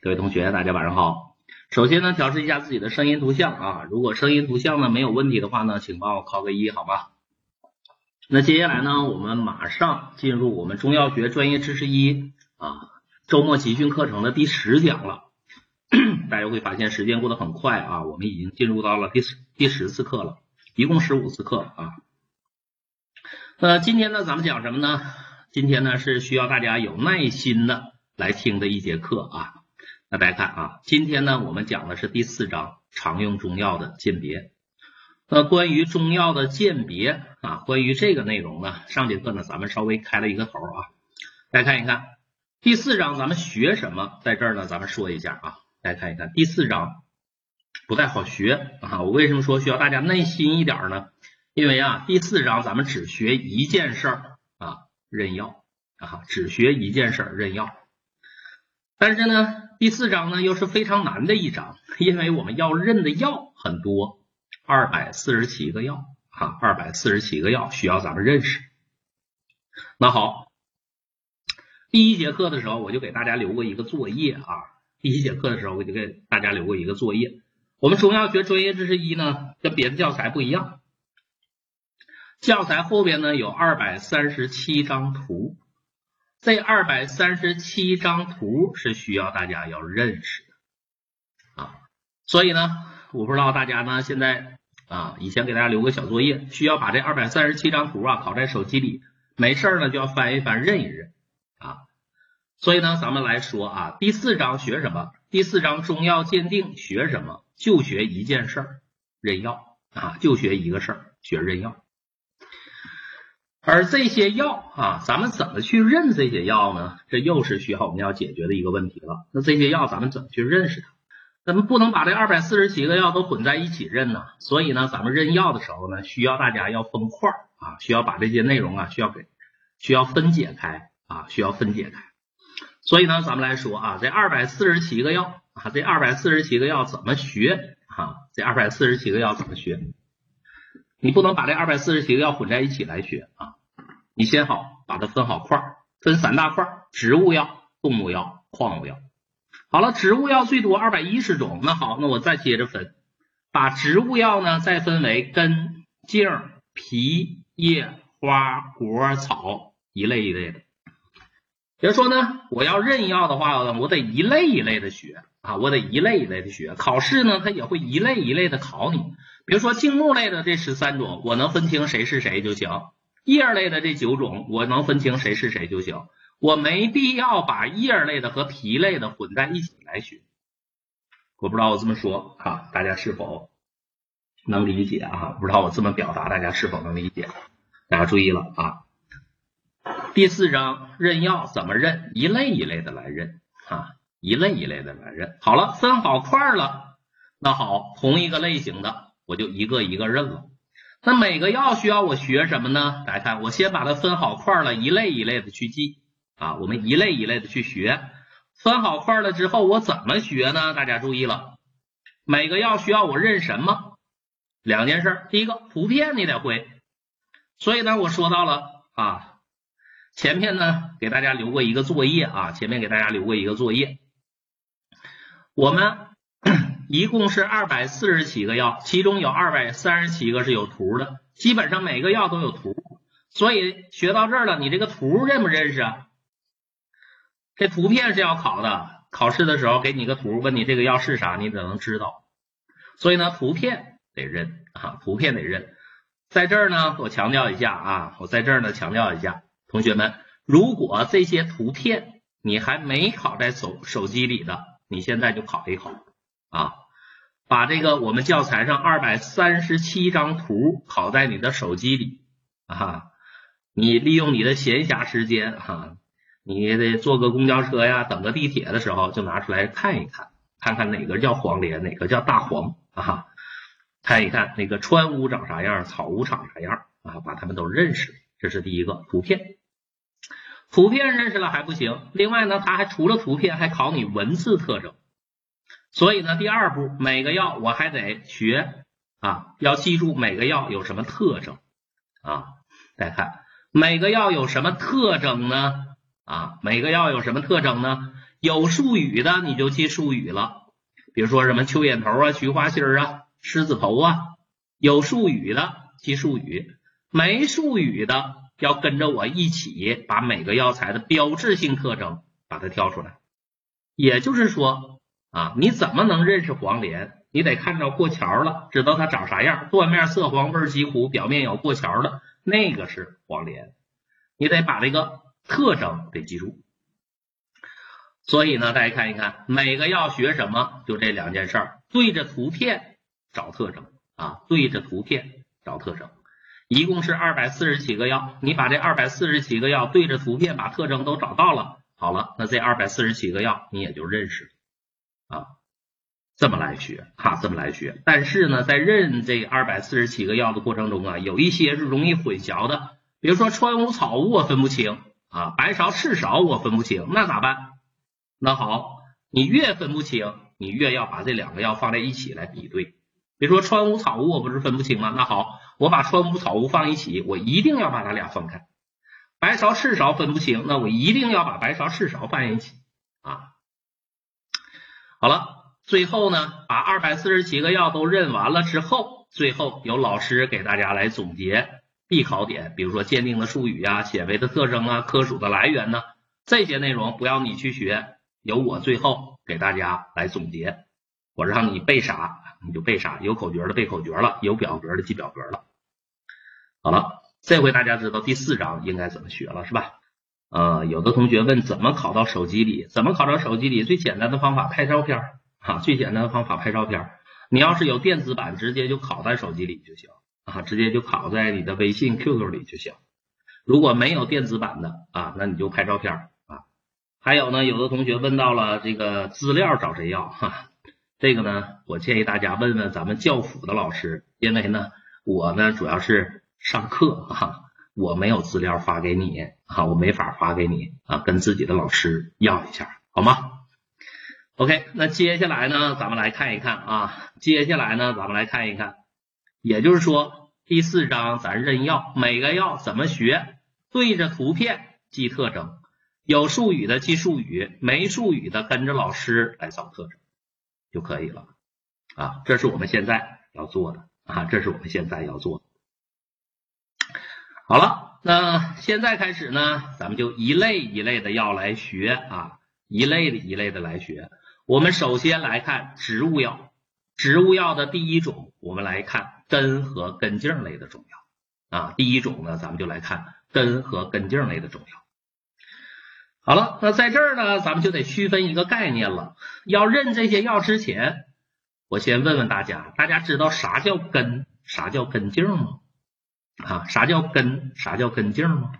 各位同学，大家晚上好。首先呢，调试一下自己的声音图像啊，如果声音图像呢没有问题的话呢，请帮我扣个一，好吧？那接下来呢，我们马上进入我们中药学专业知识一啊周末集训课程的第十讲了。大家会发现时间过得很快啊，我们已经进入到了第十第十次课了，一共十五次课啊。那今天呢，咱们讲什么呢？今天呢是需要大家有耐心的来听的一节课啊。那大家看啊，今天呢我们讲的是第四章常用中药的鉴别。那关于中药的鉴别啊，关于这个内容呢，上节课呢咱们稍微开了一个头啊。大家看一看第四章咱们学什么，在这儿呢咱们说一下啊。大家看一看第四章不太好学啊，我为什么说需要大家耐心一点呢？因为啊，第四章咱们只学一件事儿啊，认药啊，只学一件事儿认药。但是呢，第四章呢又是非常难的一章，因为我们要认的药很多，二百四十七个药啊，二百四十七个药需要咱们认识。那好，第一节课的时候我就给大家留过一个作业啊，第一节课的时候我就给大家留过一个作业。我们中药学专业知识一呢，跟别的教材不一样。教材后边呢有二百三十七张图，这二百三十七张图是需要大家要认识的啊，所以呢，我不知道大家呢现在啊，以前给大家留个小作业，需要把这二百三十七张图啊拷在手机里，没事呢就要翻一翻认一认啊。所以呢，咱们来说啊，第四章学什么？第四章中药鉴定学什么？就学一件事儿，认药啊，就学一个事儿，学认药。而这些药啊，咱们怎么去认这些药呢？这又是需要我们要解决的一个问题了。那这些药咱们怎么去认识它？咱们不能把这二百四十七个药都混在一起认呢。所以呢，咱们认药的时候呢，需要大家要分块啊，需要把这些内容啊，需要给需要分解开啊，需要分解开。所以呢，咱们来说啊，这二百四十七个药啊，这二百四十七个药怎么学啊？这二百四十七个药怎么学？你不能把这二百四十七个药混在一起来学啊。你先好把它分好块儿，分三大块儿：植物药、动物药、矿物药。好了，植物药最多二百一十种。那好，那我再接着分，把植物药呢再分为根、茎、皮、叶、花、果、草一类一类的。比如说呢，我要认药的话，我得一类一类的学啊，我得一类一类的学。考试呢，它也会一类一类的考你。比如说茎木类的这十三种，我能分清谁是谁就行。叶类的这九种，我能分清谁是谁就行，我没必要把叶类的和皮类的混在一起来学。我不知道我这么说啊，大家是否能理解啊？不知道我这么表达，大家是否能理解？大家注意了啊！第四章认药怎么认？一类一类的来认啊，一类一类的来认。好了，分好块了，那好，同一个类型的，我就一个一个认了。那每个药需要我学什么呢？大家看，我先把它分好块了，一类一类的去记啊。我们一类一类的去学，分好块了之后，我怎么学呢？大家注意了，每个药需要我认什么？两件事，第一个图片你得会。所以呢，我说到了啊，前面呢给大家留过一个作业啊，前面给大家留过一个作业，我们。一共是二百四十七个药，其中有二百三十七个是有图的，基本上每个药都有图。所以学到这儿了，你这个图认不认识啊？这图片是要考的，考试的时候给你个图，问你这个药是啥，你得能知道？所以呢，图片得认啊，图片得认。在这儿呢，我强调一下啊，我在这儿呢强调一下，同学们，如果这些图片你还没考在手手机里的，你现在就考一考。啊，把这个我们教材上二百三十七张图拷在你的手机里啊，你利用你的闲暇时间哈，你得坐个公交车呀，等个地铁的时候就拿出来看一看，看看哪个叫黄连，哪个叫大黄啊，看一看那个川乌长啥样，草乌长啥样啊，把它们都认识，这是第一个图片。图片认识了还不行，另外呢，它还除了图片还考你文字特征。所以呢，第二步每个药我还得学啊，要记住每个药有什么特征啊。再看每个药有什么特征呢？啊，每个药有什么特征呢？有术语的你就记术语了，比如说什么秋眼头啊、菊花心儿啊、狮子头啊，有术语的记术语，没术语的要跟着我一起把每个药材的标志性特征把它挑出来。也就是说啊，你怎么能认识黄连？你得看着过桥了，知道它长啥样，断面色黄，味极苦，表面有过桥的那个是黄连。你得把这个特征给记住。所以呢，大家看一看，每个药学什么，就这两件事儿，对着图片找特征啊，对着图片找特征，一共是二百四十几个药，你把这二百四十几个药对着图片把特征都找到了，好了，那这二百四十几个药你也就认识了啊，这么来学哈，这么来学。但是呢，在认这二百四十七个药的过程中啊，有一些是容易混淆的，比如说川乌、草乌我分不清啊，白芍、赤芍我分不清，那咋办？那好，你越分不清，你越要把这两个药放在一起来比对。比如说川乌、草乌，我不是分不清吗？那好，我把川乌、草乌放一起，我一定要把它俩分开。白芍、赤芍分不清，那我一定要把白芍、赤芍放一起啊。好了，最后呢，把二百四十七个药都认完了之后，最后由老师给大家来总结必考点，比如说鉴定的术语啊、显微的特征啊、科属的来源呢，这些内容不要你去学。由我最后给大家来总结，我让你背啥你就背啥，有口诀的背口诀了，有表格的记表格了。好了，这回大家知道第四章应该怎么学了是吧？呃，有的同学问怎么考到手机里？怎么考到手机里？最简单的方法拍照片啊，最简单的方法拍照片。你要是有电子版，直接就拷在手机里就行啊，直接就拷在你的微信、QQ 里就行。如果没有电子版的啊，那你就拍照片啊。还有呢，有的同学问到了这个资料找谁要哈？这个呢，我建议大家问问咱们教辅的老师，因为呢，我呢主要是上课哈，我没有资料发给你哈，我没法发给你啊，跟自己的老师要一下好吗？OK，那接下来呢，咱们来看一看啊，接下来呢，咱们来看一看，也就是说第四章咱认药，每个药怎么学，对着图片记特征。有术语的记术语，没术语的跟着老师来找特征就可以了啊！这是我们现在要做的啊！这是我们现在要做的。好了，那现在开始呢，咱们就一类一类的药来学啊，一类的一类的来学。我们首先来看植物药，植物药的第一种，我们来看根和根茎类的中药啊。第一种呢，咱们就来看根和根茎类的中药。好了，那在这儿呢，咱们就得区分一个概念了。要认这些药之前，我先问问大家，大家知道啥叫根，啥叫根茎吗？啊，啥叫根，啥叫根茎吗？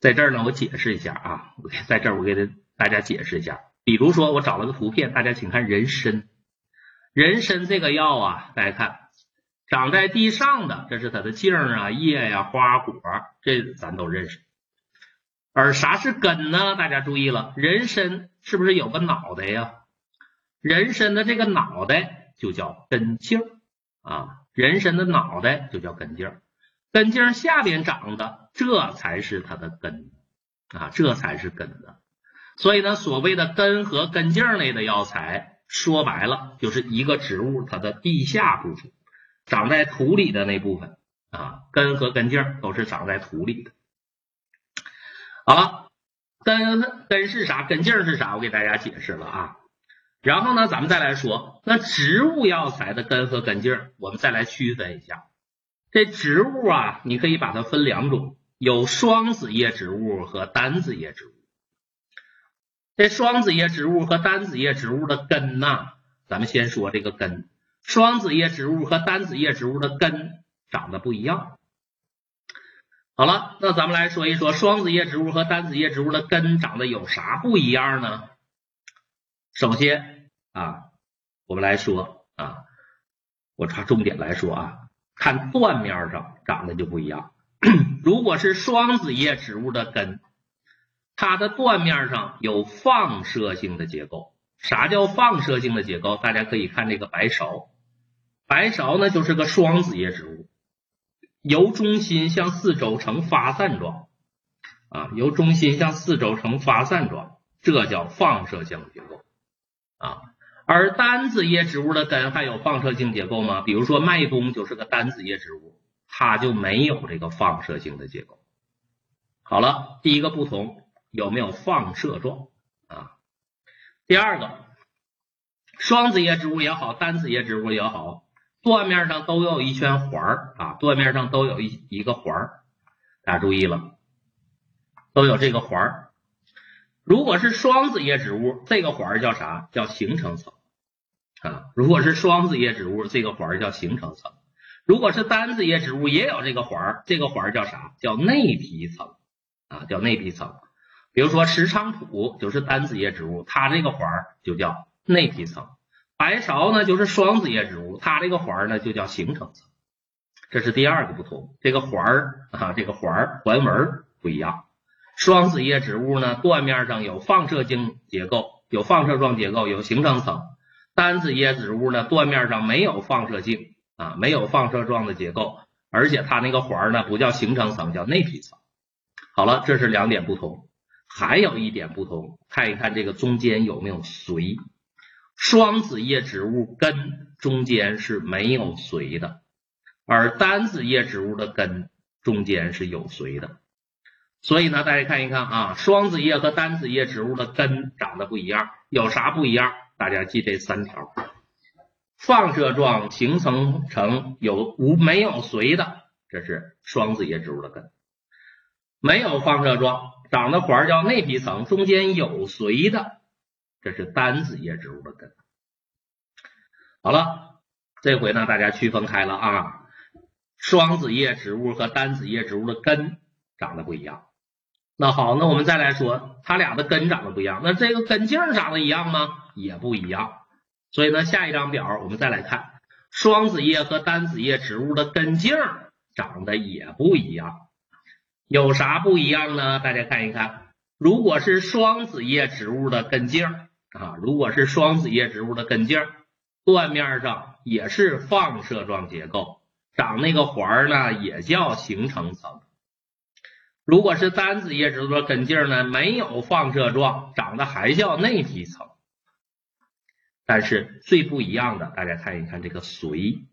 在这儿呢，我解释一下啊，在这儿我给大家解释一下。比如说，我找了个图片，大家请看人参。人参这个药啊，大家看，长在地上的，这是它的茎啊、叶呀、花果，这咱都认识。而啥是根呢？大家注意了，人参是不是有个脑袋呀？人参的这个脑袋就叫根茎啊，人参的脑袋就叫根茎，根茎下边长的这才是它的根啊，这才是根的。所以呢，所谓的根和根茎类的药材，说白了就是一个植物它的地下部分，长在土里的那部分啊，根和根茎都是长在土里的。好了，根根是啥？根茎是啥？我给大家解释了啊。然后呢，咱们再来说，那植物药材的根和根茎，我们再来区分一下。这植物啊，你可以把它分两种，有双子叶植物和单子叶植物。这双子叶植物和单子叶植物的根呐，咱们先说这个根。双子叶植物和单子叶植物的根长得不一样。好了，那咱们来说一说双子叶植物和单子叶植物的根长得有啥不一样呢？首先啊，我们来说啊，我抓重点来说啊，看断面上长得就不一样。如果是双子叶植物的根，它的断面上有放射性的结构。啥叫放射性的结构？大家可以看这个白芍，白芍呢就是个双子叶植物。由中心向四周呈发散状，啊，由中心向四周呈发散状。这叫放射性结构啊。而单子叶植物的根还有放射性结构吗？比如说麦冬就是个单子叶植物，它就没有这个放射性的结构。好了，第一个不同有没有放射状啊？第二个，双子叶植物也好，单子叶植物也好，断面上都有一圈环儿啊，断面上都有一一个环儿，大家注意了，都有这个环儿。如果是双子叶植物，这个环叫啥？叫形成层啊。如果是双子叶植物，这个环叫形成层。如果是单子叶植物，也有这个环，这个环叫啥？叫内皮层啊，叫内皮层。比如说石菖蒲就是单子叶植物，它这个环就叫内皮层。白芍呢就是双子叶植物，它这个环呢就叫形成层。这是第二个不同，这个环啊，这个环环纹不一样。双子叶植物呢，断面上有放射性结构，有放射状结构，有形成层；单子叶植物呢，断面上没有放射性啊，没有放射状的结构，而且它那个环呢，不叫形成层，叫内皮层。好了，这是两点不同，还有一点不同，看一看这个中间有没有髓。双子叶植物根中间是没有髓的，而单子叶植物的根中间是有髓的。所以呢，大家看一看啊，双子叶和单子叶植物的根长得不一样，有啥不一样？大家记这三条：放射状形成成有无没有髓的，这是双子叶植物的根；没有放射状，长的环叫内皮层，中间有髓的，这是单子叶植物的根。好了，这回呢，大家区分开了啊，双子叶植物和单子叶植物的根长得不一样。那好，那我们再来说，它俩的根长得不一样，那这个根茎长得一样吗？也不一样。所以呢，下一张表我们再来看，双子叶和单子叶植物的根茎长得也不一样。有啥不一样呢？大家看一看，如果是双子叶植物的根茎啊，如果是双子叶植物的根茎，断面上也是放射状结构，长那个环呢，也叫形成层。如果是单子叶植物的根茎呢，没有放射状，长得还叫内皮层。但是最不一样的，大家看一看这个髓，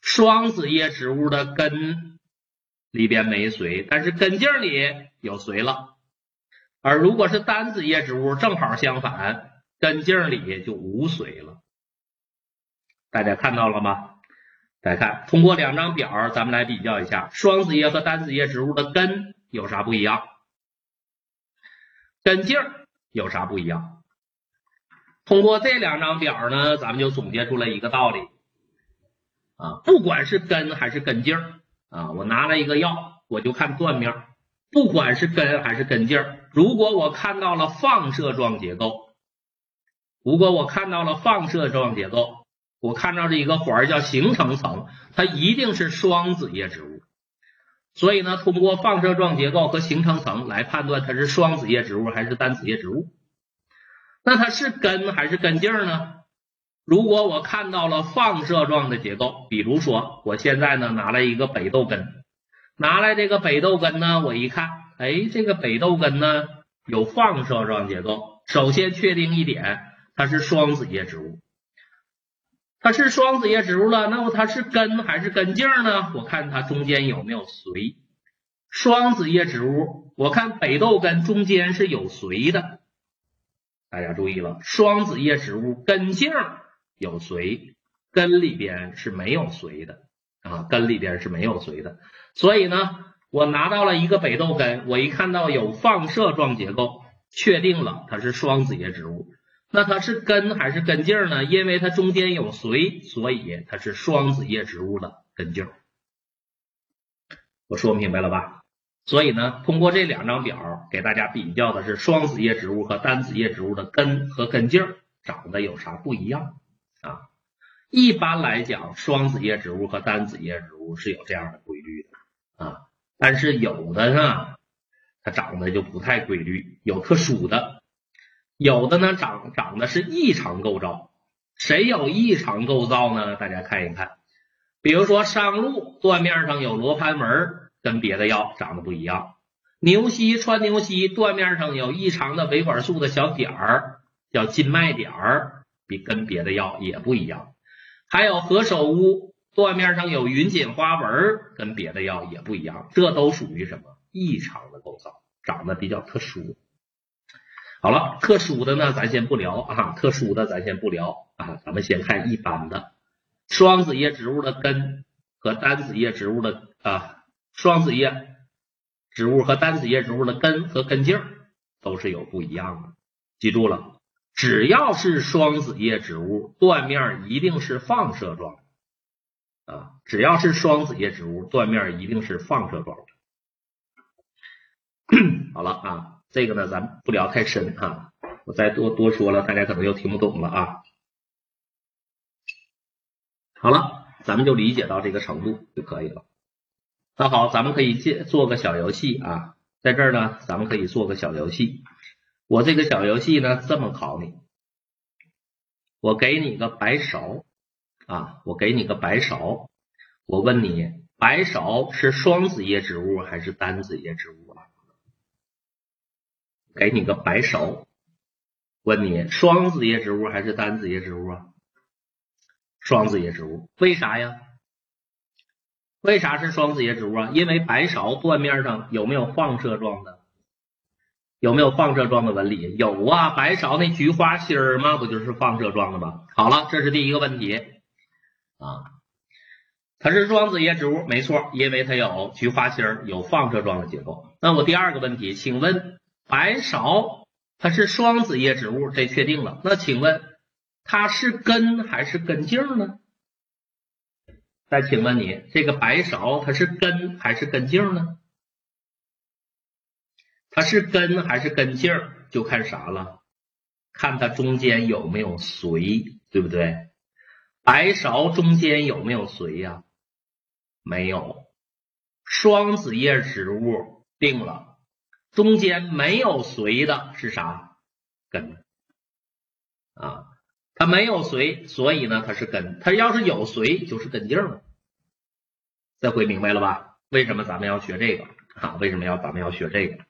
双子叶植物的根里边没髓，但是根茎里有髓了。而如果是单子叶植物，正好相反，根茎里就无髓了。大家看到了吗？来看，通过两张表，咱们来比较一下双子叶和单子叶植物的根有啥不一样？根茎有啥不一样？通过这两张表呢，咱们就总结出来一个道理啊，不管是根还是根茎啊，我拿了一个药，我就看断面，不管是根还是根茎，如果我看到了放射状结构，如果我看到了放射状结构。我看到这一个环叫形成层，它一定是双子叶植物。所以呢，通过放射状结构和形成层来判断它是双子叶植物还是单子叶植物。那它是根还是根茎呢？如果我看到了放射状的结构，比如说我现在呢拿来一个北豆根，拿来这个北豆根呢，我一看，哎，这个北豆根呢有放射状结构。首先确定一点，它是双子叶植物。它是双子叶植物了，那么它是根还是根茎呢？我看它中间有没有髓。双子叶植物，我看北豆根中间是有髓的。大家注意了，双子叶植物根茎有髓，根里边是没有髓的啊，根里边是没有髓的。所以呢，我拿到了一个北豆根，我一看到有放射状结构，确定了它是双子叶植物。那它是根还是根茎呢？因为它中间有髓，所以它是双子叶植物的根茎。我说明白了吧？所以呢，通过这两张表给大家比较的是双子叶植物和单子叶植物的根和根茎长得有啥不一样啊？一般来讲，双子叶植物和单子叶植物是有这样的规律的啊，但是有的呢，它长得就不太规律，有特殊的。有的呢长长的是异常构造，谁有异常构造呢？大家看一看，比如说商鹿断面上有罗盘纹，跟别的药长得不一样。牛膝穿牛膝，断面上有异常的维管束的小点儿，叫筋脉点儿，比跟别的药也不一样。还有何首乌，断面上有云锦花纹，跟别的药也不一样。这都属于什么异常的构造，长得比较特殊。好了，特殊的呢，咱先不聊啊，特殊的咱先不聊啊，咱们先看一般的。双子叶植物的根和单子叶植物的啊，双子叶植物和单子叶植物的根和根茎都是有不一样的。记住了，只要是双子叶植物，断面一定是放射状啊。只要是双子叶植物，断面一定是放射状的。好了啊，这个呢，咱不聊太深啊，我再多多说了，大家可能又听不懂了啊。好了，咱们就理解到这个程度就可以了。那好，咱们可以做做个小游戏啊，在这儿呢，咱们可以做个小游戏。我这个小游戏呢，这么考你：我给你个白芍啊，我给你个白芍，我问你，白芍是双子叶植物还是单子叶植物？给你个白芍，问你，双子叶植物还是单子叶植物啊？双子叶植物，为啥呀？为啥是双子叶植物啊？因为白芍断面上有没有放射状的？有没有放射状的纹理？有啊，白芍那菊花心儿嘛，不就是放射状的吗？好了，这是第一个问题啊，它是双子叶植物，没错，因为它有菊花心儿，有放射状的结构。那我第二个问题，请问白芍它是双子叶植物，这确定了？那请问？它是根还是根茎呢？再请问你，这个白芍它是根还是根茎呢？它是根还是根茎，就看啥了？看它中间有没有髓，对不对？白芍中间有没有髓呀？没有。双子叶植物定了，中间没有髓的是啥？根啊。它没有髓，所以呢，它是根。它要是有髓，就是根茎了。这回明白了吧？为什么咱们要学这个啊？为什么要咱们要学这个？